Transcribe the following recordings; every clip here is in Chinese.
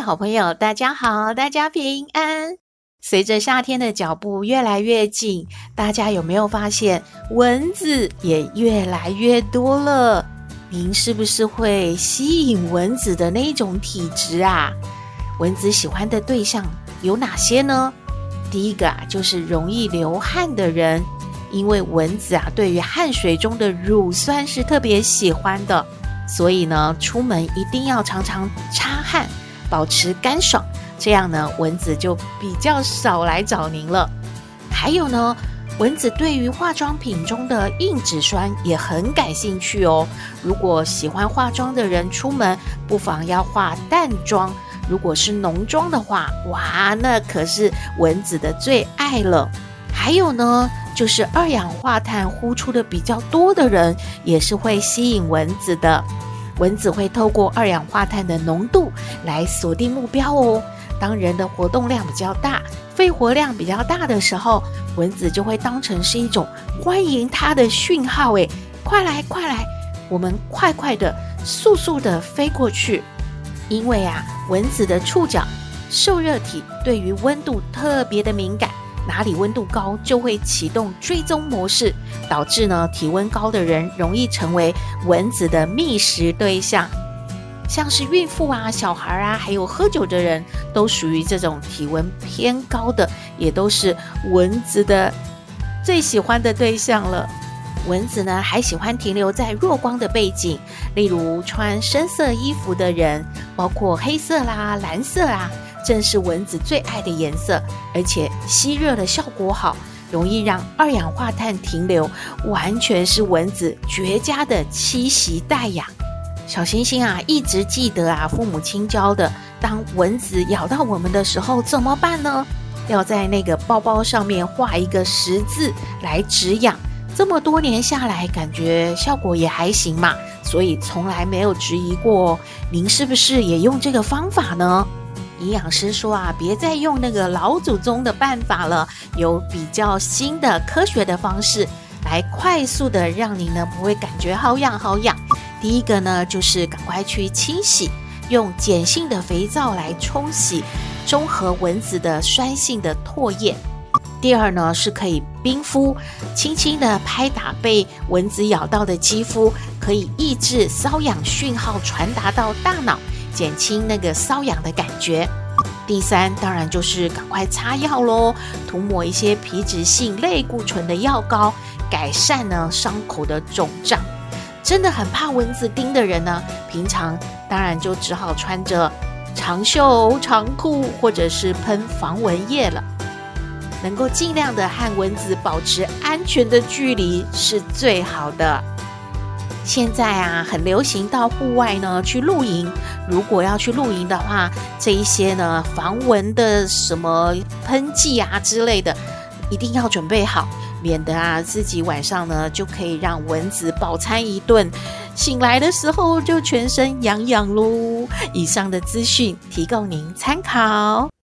好朋友，大家好，大家平安。随着夏天的脚步越来越近，大家有没有发现蚊子也越来越多了？您是不是会吸引蚊子的那种体质啊？蚊子喜欢的对象有哪些呢？第一个啊，就是容易流汗的人，因为蚊子啊，对于汗水中的乳酸是特别喜欢的，所以呢，出门一定要常常擦汗，保持干爽。这样呢，蚊子就比较少来找您了。还有呢，蚊子对于化妆品中的硬脂酸也很感兴趣哦。如果喜欢化妆的人出门，不妨要化淡妆。如果是浓妆的话，哇，那可是蚊子的最爱了。还有呢，就是二氧化碳呼出的比较多的人，也是会吸引蚊子的。蚊子会透过二氧化碳的浓度来锁定目标哦。当人的活动量比较大，肺活量比较大的时候，蚊子就会当成是一种欢迎它的讯号。诶，快来快来，我们快快的、速速的飞过去。因为啊，蚊子的触角受热体对于温度特别的敏感，哪里温度高就会启动追踪模式，导致呢体温高的人容易成为蚊子的觅食对象。像是孕妇啊、小孩啊，还有喝酒的人，都属于这种体温偏高的，也都是蚊子的最喜欢的对象了。蚊子呢，还喜欢停留在弱光的背景，例如穿深色衣服的人，包括黑色啦、蓝色啊，正是蚊子最爱的颜色，而且吸热的效果好，容易让二氧化碳停留，完全是蚊子绝佳的栖息带呀。小星星啊，一直记得啊，父母亲教的，当蚊子咬到我们的时候怎么办呢？要在那个包包上面画一个十字来止痒。这么多年下来，感觉效果也还行嘛，所以从来没有质疑过。您是不是也用这个方法呢？营养师说啊，别再用那个老祖宗的办法了，有比较新的科学的方式，来快速的让您呢不会感觉好痒好痒。第一个呢，就是赶快去清洗，用碱性的肥皂来冲洗，中和蚊子的酸性的唾液。第二呢，是可以冰敷，轻轻的拍打被蚊子咬到的肌肤，可以抑制瘙痒讯号传达到大脑，减轻那个瘙痒的感觉。第三，当然就是赶快擦药喽，涂抹一些皮脂性类固醇的药膏，改善呢伤口的肿胀。真的很怕蚊子叮的人呢，平常当然就只好穿着长袖长裤，或者是喷防蚊液了。能够尽量的和蚊子保持安全的距离是最好的。现在啊，很流行到户外呢去露营。如果要去露营的话，这一些呢防蚊的什么喷剂啊之类的，一定要准备好。免得啊，自己晚上呢就可以让蚊子饱餐一顿，醒来的时候就全身痒痒喽。以上的资讯提供您参考。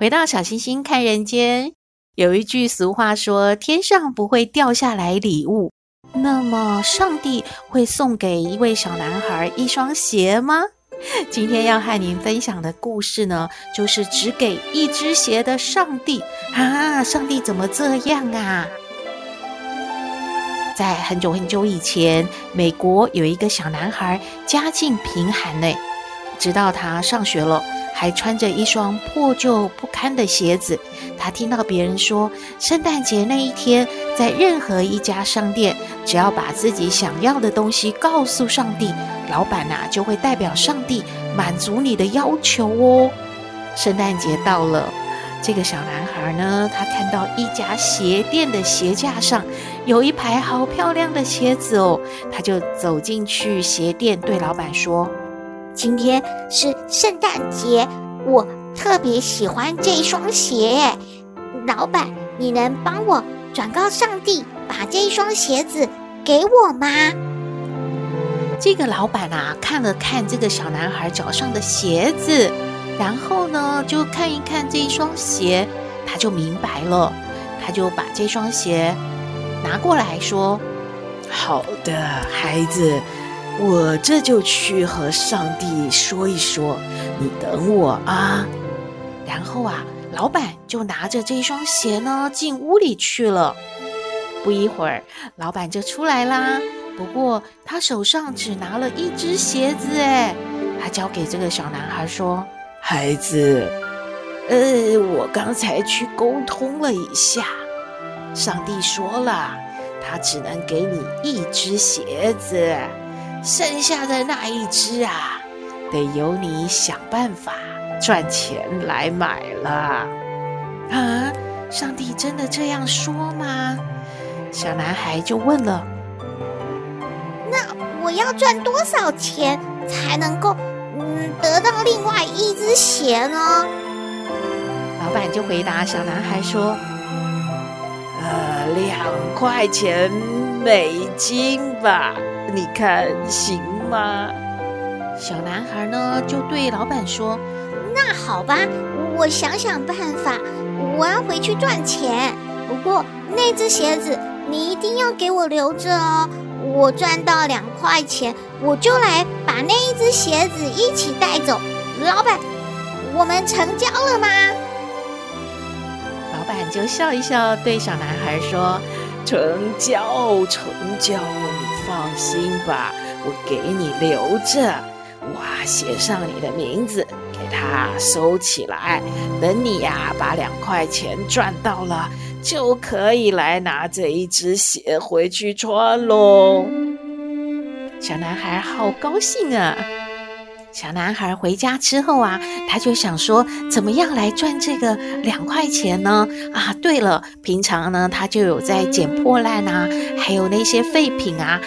回到小星星看人间。有一句俗话说：“天上不会掉下来礼物。”那么，上帝会送给一位小男孩一双鞋吗？今天要和您分享的故事呢，就是只给一只鞋的上帝啊！上帝怎么这样啊？在很久很久以前，美国有一个小男孩，家境贫寒呢，直到他上学了。还穿着一双破旧不堪的鞋子。他听到别人说，圣诞节那一天，在任何一家商店，只要把自己想要的东西告诉上帝，老板呐、就会代表上帝满足你的要求哦。圣诞节到了，这个小男孩呢，他看到一家鞋店的鞋架上有一排好漂亮的鞋子哦，他就走进去鞋店，对老板说：“今天是圣诞节，我特别喜欢这双鞋，老板，你能帮我转告上帝，把这双鞋子给我吗？”这个老板啊，看了看这个小男孩脚上的鞋子。然后呢，就看一看这一双鞋，他就明白了，他就把这双鞋拿过来说：“好的，孩子，我这就去和上帝说一说，你等我啊。”然后啊，老板就拿着这双鞋呢进屋里去了。不一会儿，老板就出来啦。不过他手上只拿了一只鞋子，哎，他交给这个小男孩说。孩子，呃，我刚才去沟通了一下，上帝说了，他只能给你一只鞋子，剩下的那一只啊，得由你想办法赚钱来买了。啊，上帝真的这样说吗？小男孩就问了。那我要赚多少钱才能够？嗯，得到另外一只鞋呢？老板就回答小男孩说：“呃，两块钱美金吧，你看行吗？”小男孩呢就对老板说：“那好吧，我想想办法，我要回去赚钱。不过那只鞋子你一定要给我留着哦。”我赚到两块钱，我就来把那一只鞋子一起带走。老板，我们成交了吗？老板就笑一笑，对小男孩说：“成交，成交，你放心吧，我给你留着。哇，写上你的名字，给它收起来。等你呀，把两块钱赚到了。”就可以来拿这一只鞋回去穿喽。小男孩好高兴啊！小男孩回家之后啊，他就想说，怎么样来赚这个两块钱呢？啊，对了，平常呢，他就有在捡破烂啊，还有那些废品啊。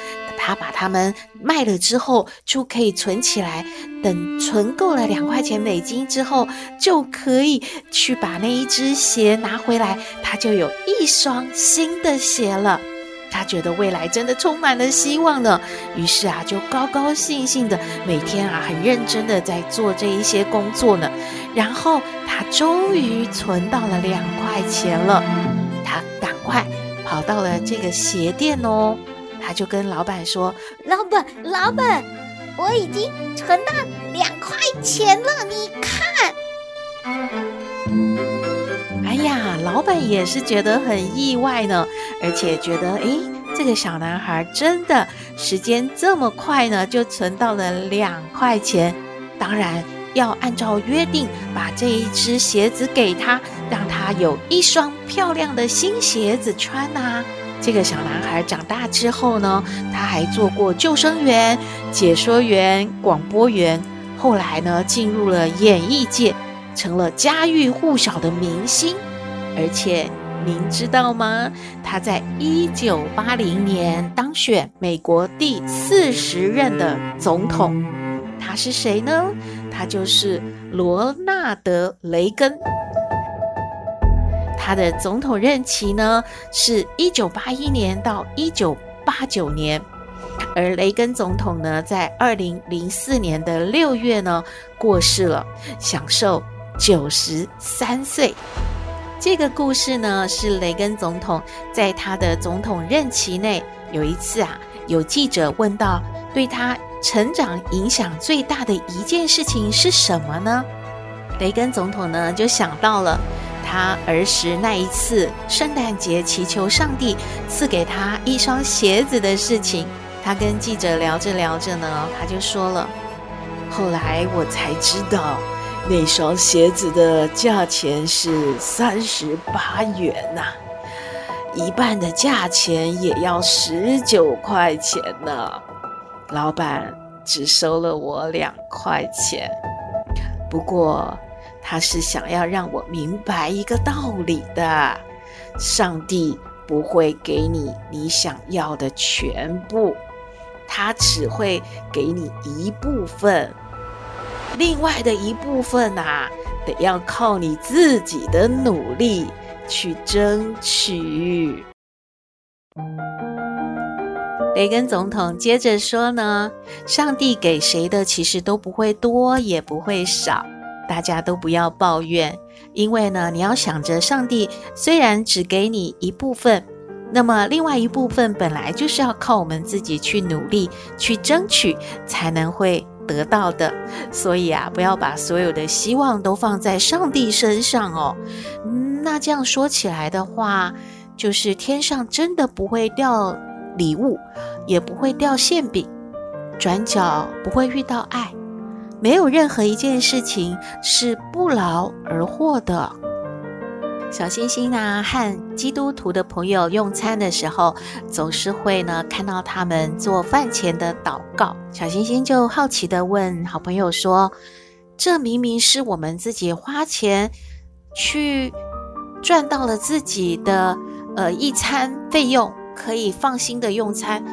他把它们卖了之后，就可以存起来。等存够了两块钱美金之后，就可以去把那一只鞋拿回来，他就有一双新的鞋了。他觉得未来真的充满了希望呢。于是啊，就高高兴兴的每天啊，很认真的在做这一些工作呢。然后他终于存到了两块钱了，他赶快跑到了这个鞋店哦。他就跟老板说：“老板，老板，我已经存到两块钱了，你看。”哎呀，老板也是觉得很意外呢，而且觉得，哎，这个小男孩真的时间这么快呢，就存到了两块钱。当然要按照约定，把这一只鞋子给他，让他有一双漂亮的新鞋子穿呐。这个小男孩长大之后呢，他还做过救生员、解说员、广播员，后来呢，进入了演艺界，成了家喻户晓的明星。而且您知道吗？他在一九八零年当选美国第四十任的总统。他是谁呢？他就是罗纳德·雷根。他的总统任期呢，是一九八一年到一九八九年，而雷根总统呢，在二零零四年的六月呢过世了，享受九十三岁。这个故事呢，是雷根总统在他的总统任期内有一次啊，有记者问到，对他成长影响最大的一件事情是什么呢？雷根总统呢就想到了。他儿时那一次圣诞节祈求上帝赐给他一双鞋子的事情，他跟记者聊着聊着呢，他就说了：“后来我才知道，那双鞋子的价钱是三十八元呐。一半的价钱也要十九块钱呢。老板只收了我两块钱，不过他是想要让我明白一个道理的：上帝不会给你你想要的全部，他只会给你一部分，另外的一部分啊，得要靠你自己的努力去争取。雷根总统接着说呢，上帝给谁的其实都不会多，也不会少，大家都不要抱怨，因为呢，你要想着上帝虽然只给你一部分，那么另外一部分本来就是要靠我们自己去努力去争取才能会得到的，所以啊，不要把所有的希望都放在上帝身上哦。那这样说起来的话，就是天上真的不会掉礼物，也不会掉馅饼，转角不会遇到爱，没有任何一件事情是不劳而获的。小星星呢，和基督徒的朋友用餐的时候，总是会呢看到他们做饭前的祷告。小星星就好奇地问好朋友说：“这明明是我们自己花钱去赚到了自己的呃一餐费用，可以放心的用餐，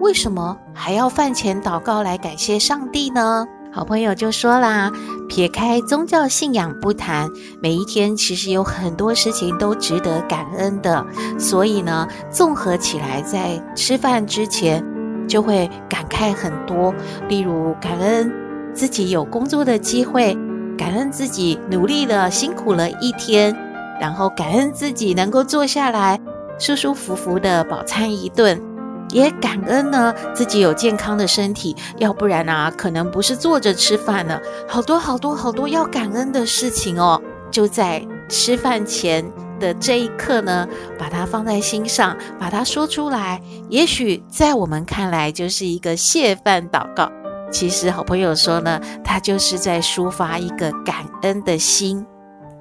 为什么还要饭前祷告来感谢上帝呢？”好朋友就说啦，撇开宗教信仰不谈，每一天其实有很多事情都值得感恩的。所以呢，综合起来，在吃饭之前就会感慨很多。例如，感恩自己有工作的机会，感恩自己努力了、辛苦了一天，然后感恩自己能够坐下来舒舒服服的饱餐一顿。也感恩呢，自己有健康的身体，要不然啊，可能不是坐着吃饭呢。好多好多好多要感恩的事情哦，就在吃饭前的这一刻呢，把它放在心上，把它说出来。也许在我们看来就是一个谢饭祷告，其实好朋友说呢，他就是在抒发一个感恩的心。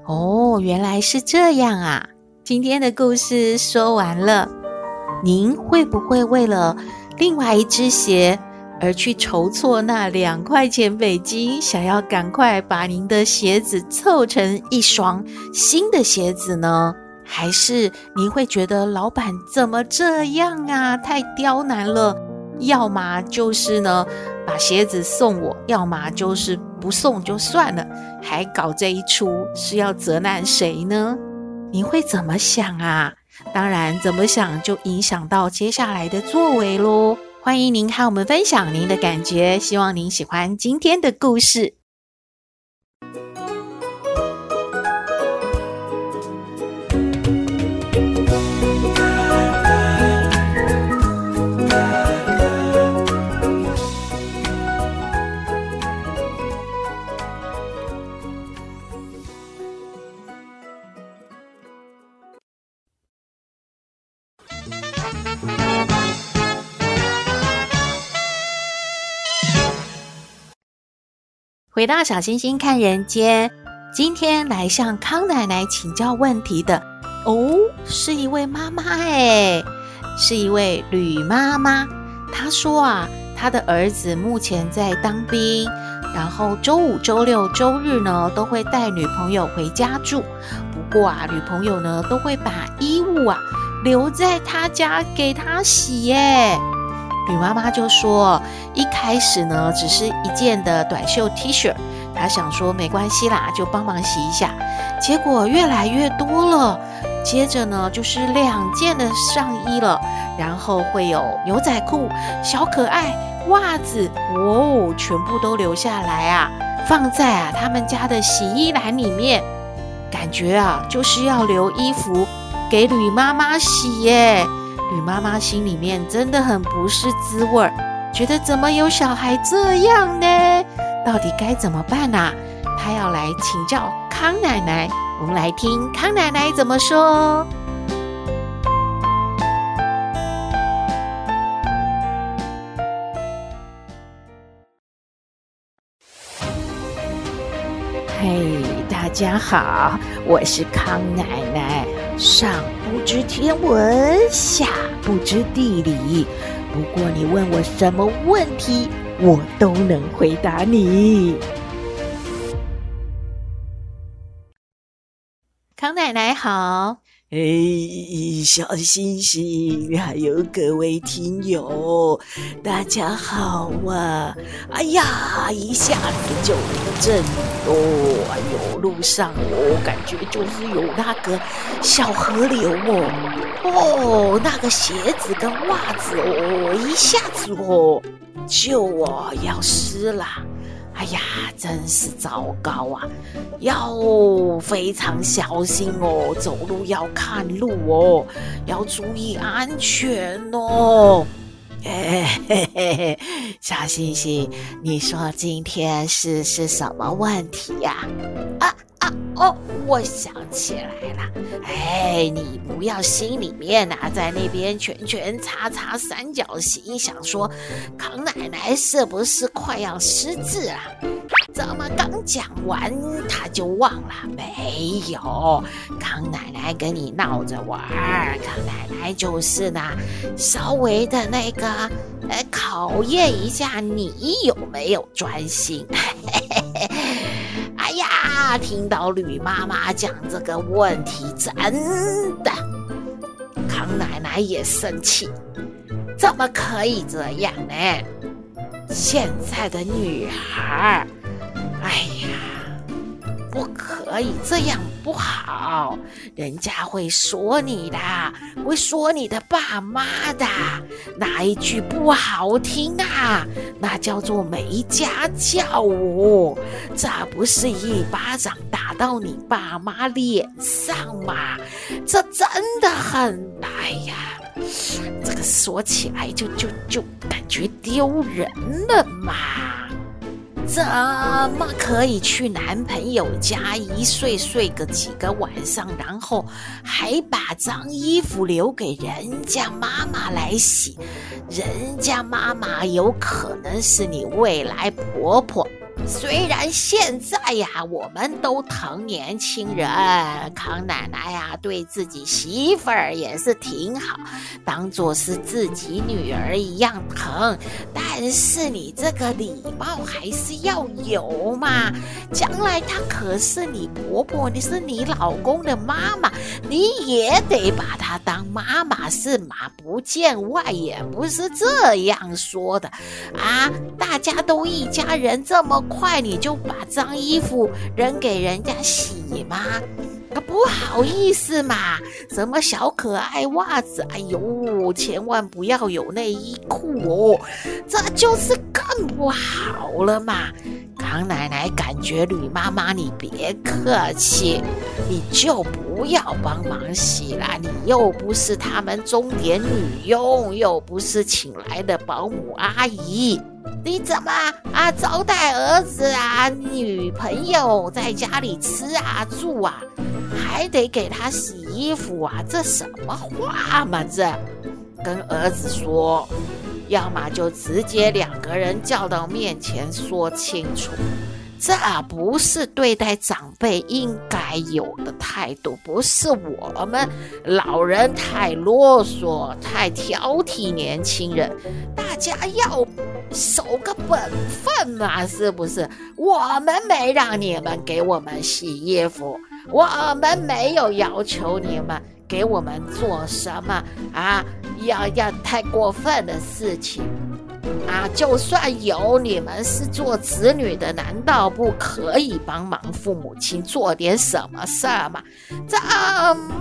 哦，原来是这样啊！今天的故事说完了。您会不会为了另外一只鞋而去筹措那两块钱美金，想要赶快把您的鞋子凑成一双新的鞋子呢？还是您会觉得老板怎么这样啊？太刁难了，要么就是呢把鞋子送我，要么就是不送就算了，还搞这一出，是要责难谁呢？您会怎么想啊？当然，怎么想就影响到接下来的作为喽。欢迎您和我们分享您的感觉，希望您喜欢今天的故事。回到小星星看人间，今天来向康奶奶请教问题的哦，是一位妈妈哎，是一位吕妈妈。她说啊，她的儿子目前在当兵，然后周五、周六、周日呢都会带女朋友回家住。不过啊，女朋友呢都会把衣物啊留在他家给他洗耶。吕妈妈就说：“一开始呢，只是一件的短袖 T 恤，她想说没关系啦，就帮忙洗一下。结果越来越多了，接着呢就是两件的上衣了，然后会有牛仔裤、小可爱、袜子，哇哦，全部都留下来啊，放在啊他们家的洗衣篮里面，感觉啊就是要留衣服给吕妈妈洗耶。”吕妈妈心里面真的很不是滋味儿，觉得怎么有小孩这样呢？到底该怎么办啊？她要来请教康奶奶，我们来听康奶奶怎么说。嘿，大家好，我是康奶奶。上不知天文，下不知地理。不过你问我什么问题，我都能回答你。康奶奶好。哎，小星星，还有各位听友，大家好啊！哎呀，一下子就地震哦！哎呦，路上我感觉就是有那个小河流哦，哦，那个鞋子跟袜子哦，一下子哦就哦要湿了。哎呀，真是糟糕啊！要非常小心哦，走路要看路哦，要注意安全哦。哎嘿嘿嘿，小星星，你说今天是是什么问题呀？哦，我想起来了，哎，你不要心里面啊，在那边圈圈叉叉三角形，想说康奶奶是不是快要失智啊？怎么刚讲完他就忘了？没有，康奶奶跟你闹着玩，康奶奶就是呢，稍微的那个，呃，考验一下你有没有专心。嘿嘿嘿他，听到吕妈妈讲这个问题，真的，康奶奶也生气，怎么可以这样呢？现在的女孩，哎呀。不可以这样，不好，人家会说你的，会说你的爸妈的，哪一句不好听啊？那叫做没家教哦，这不是一巴掌打到你爸妈脸上吗？这真的很，哎呀，这个说起来就就就感觉丢人了嘛。怎么可以去男朋友家一睡睡个几个晚上，然后还把脏衣服留给人家妈妈来洗？人家妈妈有可能是你未来婆婆。虽然现在呀，我们都疼年轻人，康奶奶呀，对自己媳妇儿也是挺好，当做是自己女儿一样疼。但是你这个礼貌还是要有嘛，将来她可是你婆婆，你是你老公的妈妈，你也得把她当妈妈是吗？不见外也不是这样说的啊！大家都一家人，这么。快你就把脏衣服扔给人家洗吗？啊，不好意思嘛，什么小可爱袜子，哎呦，千万不要有内衣裤哦，这就是更不好了嘛。康奶奶感觉吕妈妈你别客气，你就不要帮忙洗了，你又不是他们钟点女佣，又不是请来的保姆阿姨。你怎么啊招待儿子啊女朋友在家里吃啊住啊，还得给他洗衣服啊？这什么话嘛这？跟儿子说，要么就直接两个人叫到面前说清楚。这不是对待长辈应该有的态度，不是我们老人太啰嗦、太挑剔年轻人。大家要守个本分嘛，是不是？我们没让你们给我们洗衣服，我们没有要求你们给我们做什么啊，要要太过分的事情。啊，就算有你们是做子女的，难道不可以帮忙父母亲做点什么事儿吗？怎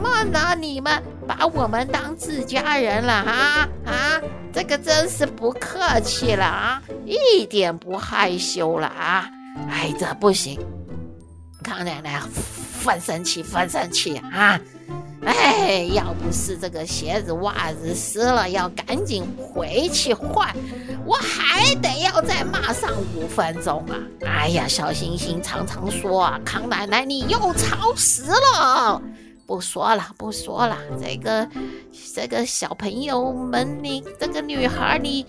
么呢？你们把我们当自家人了啊啊！这个真是不客气了啊，一点不害羞了啊！哎，这不行，康奶奶，犯生气，犯生气啊！哎，要不是这个鞋子袜子湿了，要赶紧回去换，我还得要再骂上五分钟啊！哎呀，小星星常常说啊，康奶奶你又超时了，不说了，不说了，这个这个小朋友们，你这个女孩，你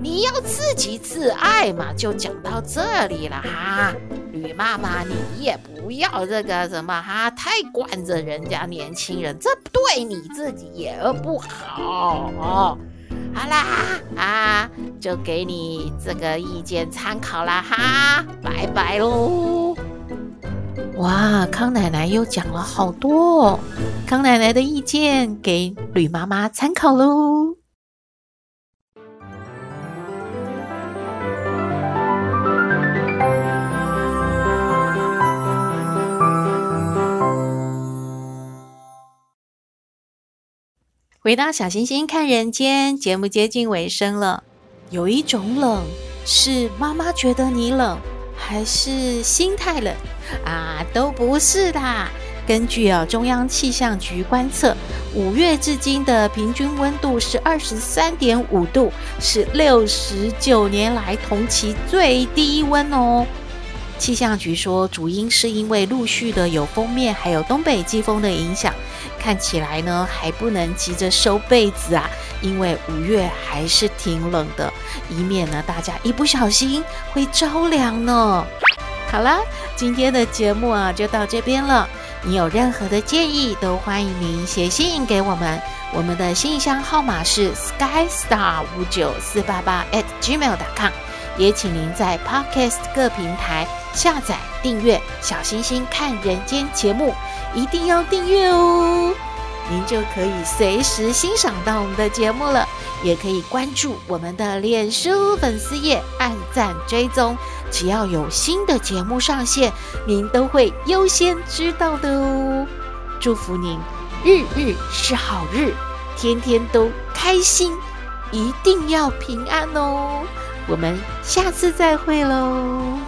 你要自己自爱嘛，就讲到这里了哈。吕妈妈，你也不要这个什么哈，太惯着人家年轻人，这对你自己也不好哦。好啦，啊，就给你这个意见参考啦哈，拜拜喽。哇，康奶奶又讲了好多哦，康奶奶的意见给吕妈妈参考喽。回到小星星看人间，节目接近尾声了。有一种冷，是妈妈觉得你冷，还是心太冷啊？都不是的。根据啊中央气象局观测，五月至今的平均温度是二十三点五度，是六十九年来同期最低温哦。气象局说，主因是因为陆续的有封面，还有东北季风的影响，看起来呢还不能急着收被子啊，因为五月还是挺冷的，以免呢大家一不小心会着凉呢。好了，今天的节目啊就到这边了。你有任何的建议，都欢迎您写信给我们，我们的信箱号码是 skystar 五九四八八 at gmail.com。也请您在 Podcast 各平台下载订阅“小星星看人间”节目，一定要订阅哦！您就可以随时欣赏到我们的节目了。也可以关注我们的脸书粉丝页，按赞追踪，只要有新的节目上线，您都会优先知道的哦。祝福您日日是好日，天天都开心，一定要平安哦！我们下次再会喽。